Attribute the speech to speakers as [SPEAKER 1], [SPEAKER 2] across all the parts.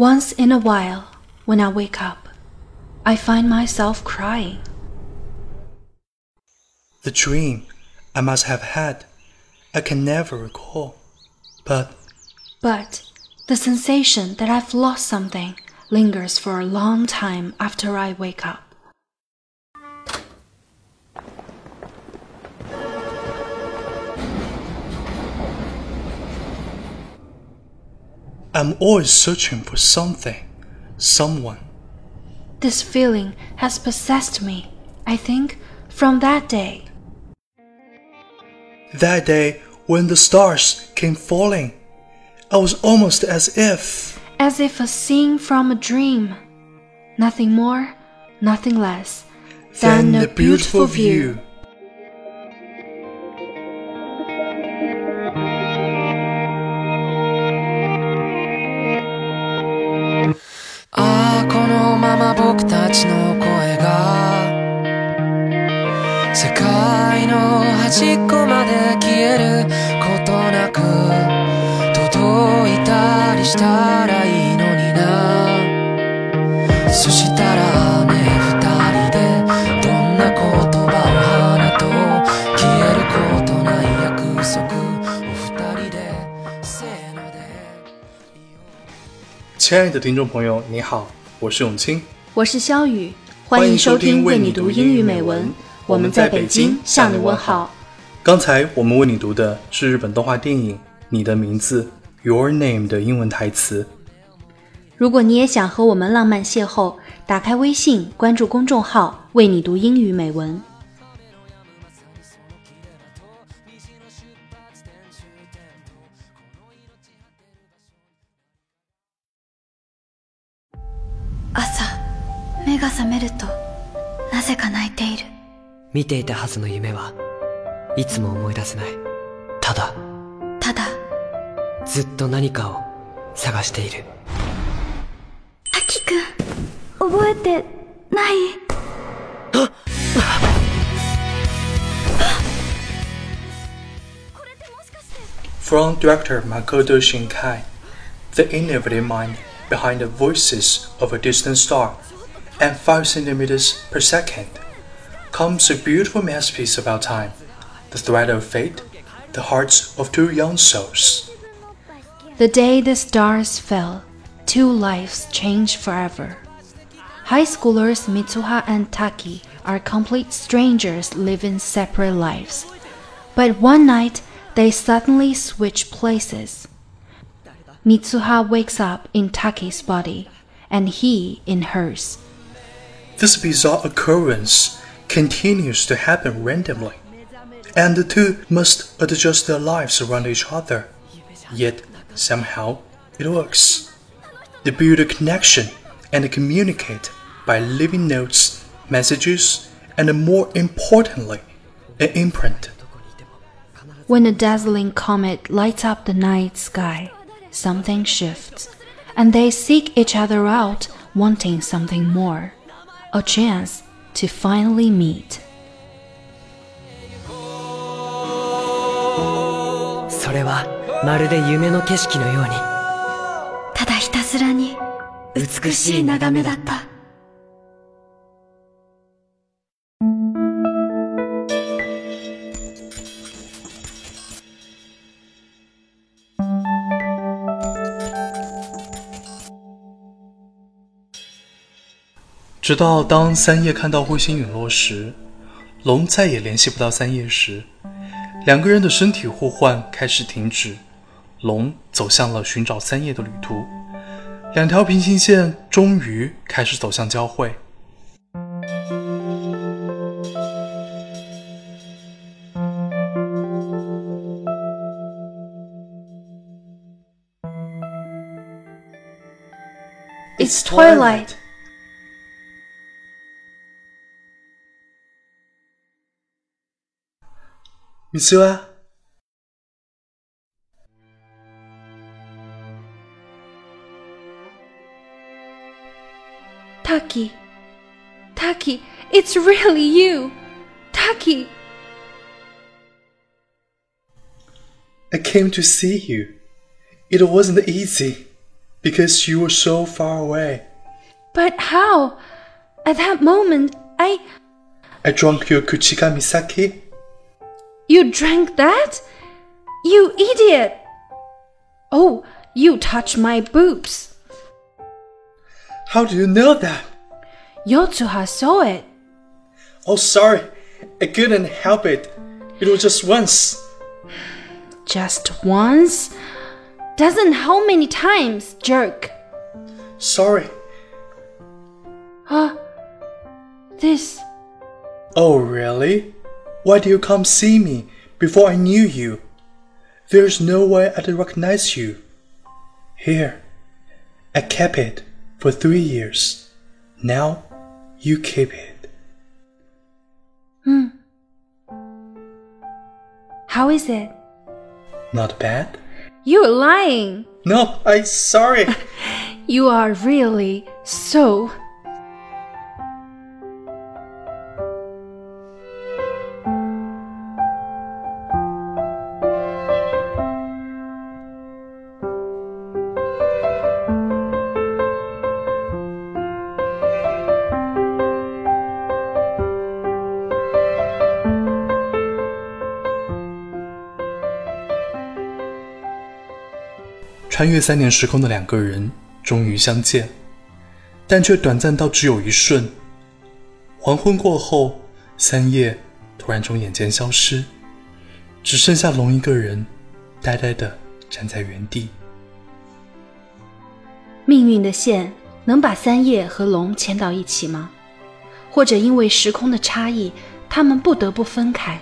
[SPEAKER 1] Once in a while, when I wake up, I find myself crying.
[SPEAKER 2] The dream I must have had, I can never recall. But
[SPEAKER 1] But the sensation that I've lost something lingers for a long time after I wake up.
[SPEAKER 2] I'm always searching for something, someone.
[SPEAKER 1] This feeling has possessed me, I think, from that day.
[SPEAKER 2] That day when the stars came falling, I was almost as if.
[SPEAKER 1] As if a scene from a dream. Nothing more, nothing less
[SPEAKER 2] than a beautiful view.
[SPEAKER 3] あちの声が世界の端っこまで消えることなく届いたりしたらいいのにな。そしたらね二人でどんな言葉を花と消えることない約束。お二人でせーので。
[SPEAKER 2] 亲爱的听众朋友，你好，我是永清。
[SPEAKER 1] 我是肖雨，欢迎收听为你读英语美文。我们在北京向你问好。
[SPEAKER 2] 刚才我们为你读的是日本动画电影《你的名字》（Your Name） 的英文台词。
[SPEAKER 1] 如果你也想和我们浪漫邂逅，打开微信，关注公众号“为你读英语美文”。
[SPEAKER 4] 見ていたはずの夢はいつも思い出せない。ただ
[SPEAKER 5] ただ
[SPEAKER 4] ずっと何かを探している。
[SPEAKER 5] アキくん覚えてない？
[SPEAKER 2] フロントディレクターマコト・シンカイ The innovative mind behind the voices of a distant star and 5 centimeters per second, comes a beautiful masterpiece about time, the thread of fate, the hearts of two young souls.
[SPEAKER 1] The day the stars fell, two lives changed forever. High schoolers Mitsuha and Taki are complete strangers living separate lives. But one night, they suddenly switch places. Mitsuha wakes up in Taki's body, and he in hers.
[SPEAKER 2] This bizarre occurrence continues to happen randomly, and the two must adjust their lives around each other. Yet, somehow, it works. They build a connection and communicate by leaving notes, messages, and more importantly, an imprint.
[SPEAKER 1] When a dazzling comet lights up the night sky, something shifts, and they seek each other out, wanting something more a chance to finally meet.
[SPEAKER 4] それはまるで夢の景色のように。
[SPEAKER 5] ただひたすらに。美しい眺めだった
[SPEAKER 2] 直到当三叶看到彗星陨落时，龙再也联系不到三叶时，两个人的身体互换开始停止，龙走向了寻找三叶的旅途，两条平行线终于开始走向交汇。
[SPEAKER 1] It's twilight.
[SPEAKER 2] Mitsuha,
[SPEAKER 1] Taki. Taki, it's really you. Taki.
[SPEAKER 2] I came to see you. It wasn't easy. because you were so far away.
[SPEAKER 1] But how? At that moment, I.
[SPEAKER 2] I drank your Kuchigami sake.
[SPEAKER 1] You drank that? You idiot! Oh, you touched my boobs.
[SPEAKER 2] How do you know that?
[SPEAKER 1] Yotsuha saw it.
[SPEAKER 2] Oh, sorry. I couldn't help it. It was just once.
[SPEAKER 1] Just once? Doesn't how many times, jerk?
[SPEAKER 2] Sorry.
[SPEAKER 1] Huh? This.
[SPEAKER 2] Oh, really? Why do you come see me before I knew you? There's no way I'd recognize you. Here, I kept it for three years. Now, you keep it.
[SPEAKER 1] Hmm. How is it?
[SPEAKER 2] Not bad?
[SPEAKER 1] You're lying.
[SPEAKER 2] No, I'm sorry.
[SPEAKER 1] You are really so.
[SPEAKER 2] 穿越三年时空的两个人终于相见，但却短暂到只有一瞬。黄昏过后，三叶突然从眼前消失，只剩下龙一个人，呆呆的站在原地。
[SPEAKER 1] 命运的线能把三叶和龙牵到一起吗？或者因为时空的差异，他们不得不分开？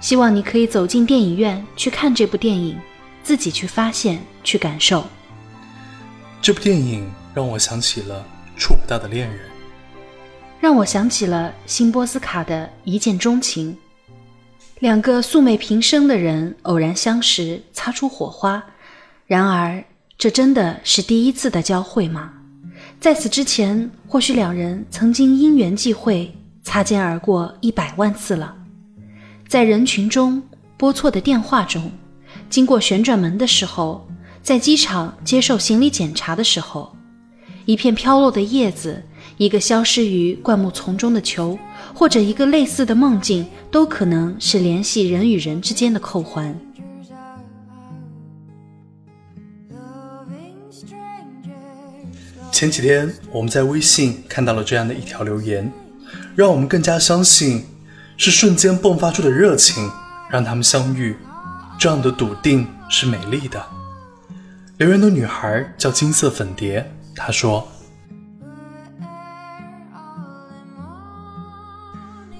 [SPEAKER 1] 希望你可以走进电影院去看这部电影。自己去发现，去感受。
[SPEAKER 2] 这部电影让我想起了《触不到的恋人》，
[SPEAKER 1] 让我想起了辛波斯卡的一见钟情。两个素昧平生的人偶然相识，擦出火花。然而，这真的是第一次的交汇吗？在此之前，或许两人曾经因缘际会，擦肩而过一百万次了。在人群中，拨错的电话中。经过旋转门的时候，在机场接受行李检查的时候，一片飘落的叶子，一个消失于灌木丛中的球，或者一个类似的梦境，都可能是联系人与人之间的扣环。
[SPEAKER 2] 前几天我们在微信看到了这样的一条留言，让我们更加相信，是瞬间迸发出的热情让他们相遇。这样的笃定是美丽的。留言的女孩叫金色粉蝶，她说：“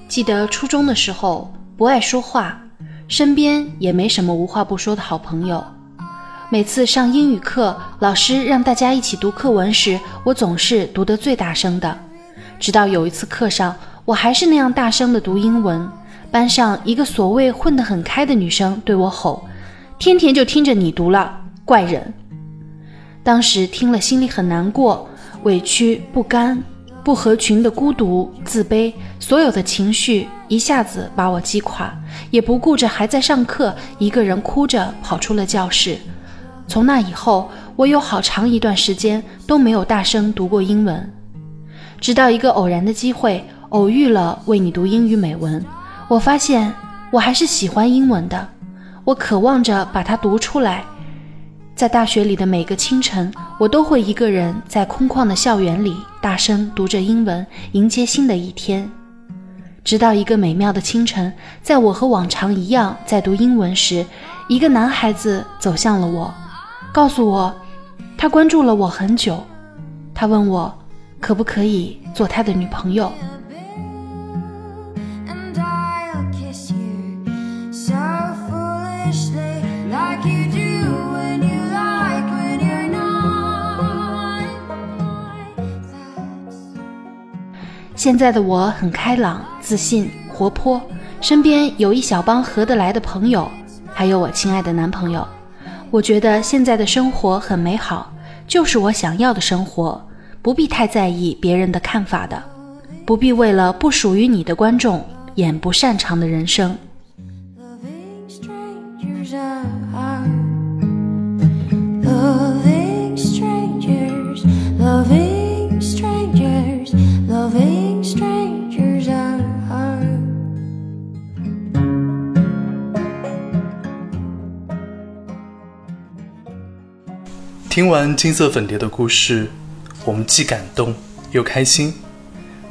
[SPEAKER 1] 记得初中的时候不爱说话，身边也没什么无话不说的好朋友。每次上英语课，老师让大家一起读课文时，我总是读得最大声的。直到有一次课上，我还是那样大声的读英文。”班上一个所谓混得很开的女生对我吼：“天天就听着你读了，怪人。”当时听了心里很难过、委屈、不甘、不合群的孤独、自卑，所有的情绪一下子把我击垮，也不顾着还在上课，一个人哭着跑出了教室。从那以后，我有好长一段时间都没有大声读过英文，直到一个偶然的机会，偶遇了为你读英语美文。我发现我还是喜欢英文的，我渴望着把它读出来。在大学里的每个清晨，我都会一个人在空旷的校园里大声读着英文，迎接新的一天。直到一个美妙的清晨，在我和往常一样在读英文时，一个男孩子走向了我，告诉我他关注了我很久，他问我可不可以做他的女朋友。现在的我很开朗、自信、活泼，身边有一小帮合得来的朋友，还有我亲爱的男朋友。我觉得现在的生活很美好，就是我想要的生活，不必太在意别人的看法的，不必为了不属于你的观众演不擅长的人生。
[SPEAKER 2] 听完金色粉蝶的故事，我们既感动又开心，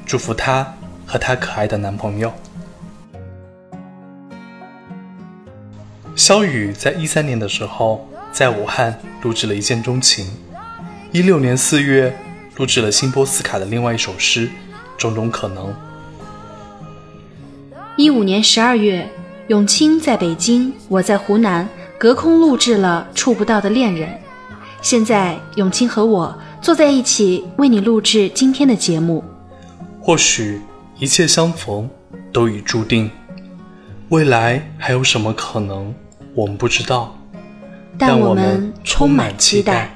[SPEAKER 2] 祝福她和她可爱的男朋友。肖雨在一三年的时候在武汉录制了一见钟情，一六年四月录制了辛波斯卡的另外一首诗《种种可能》。
[SPEAKER 1] 一五年十二月，永清在北京，我在湖南，隔空录制了《触不到的恋人》。现在，永清和我坐在一起，为你录制今天的节目。
[SPEAKER 2] 或许一切相逢都已注定，未来还有什么可能？我们不知道，
[SPEAKER 1] 但我们充满期待。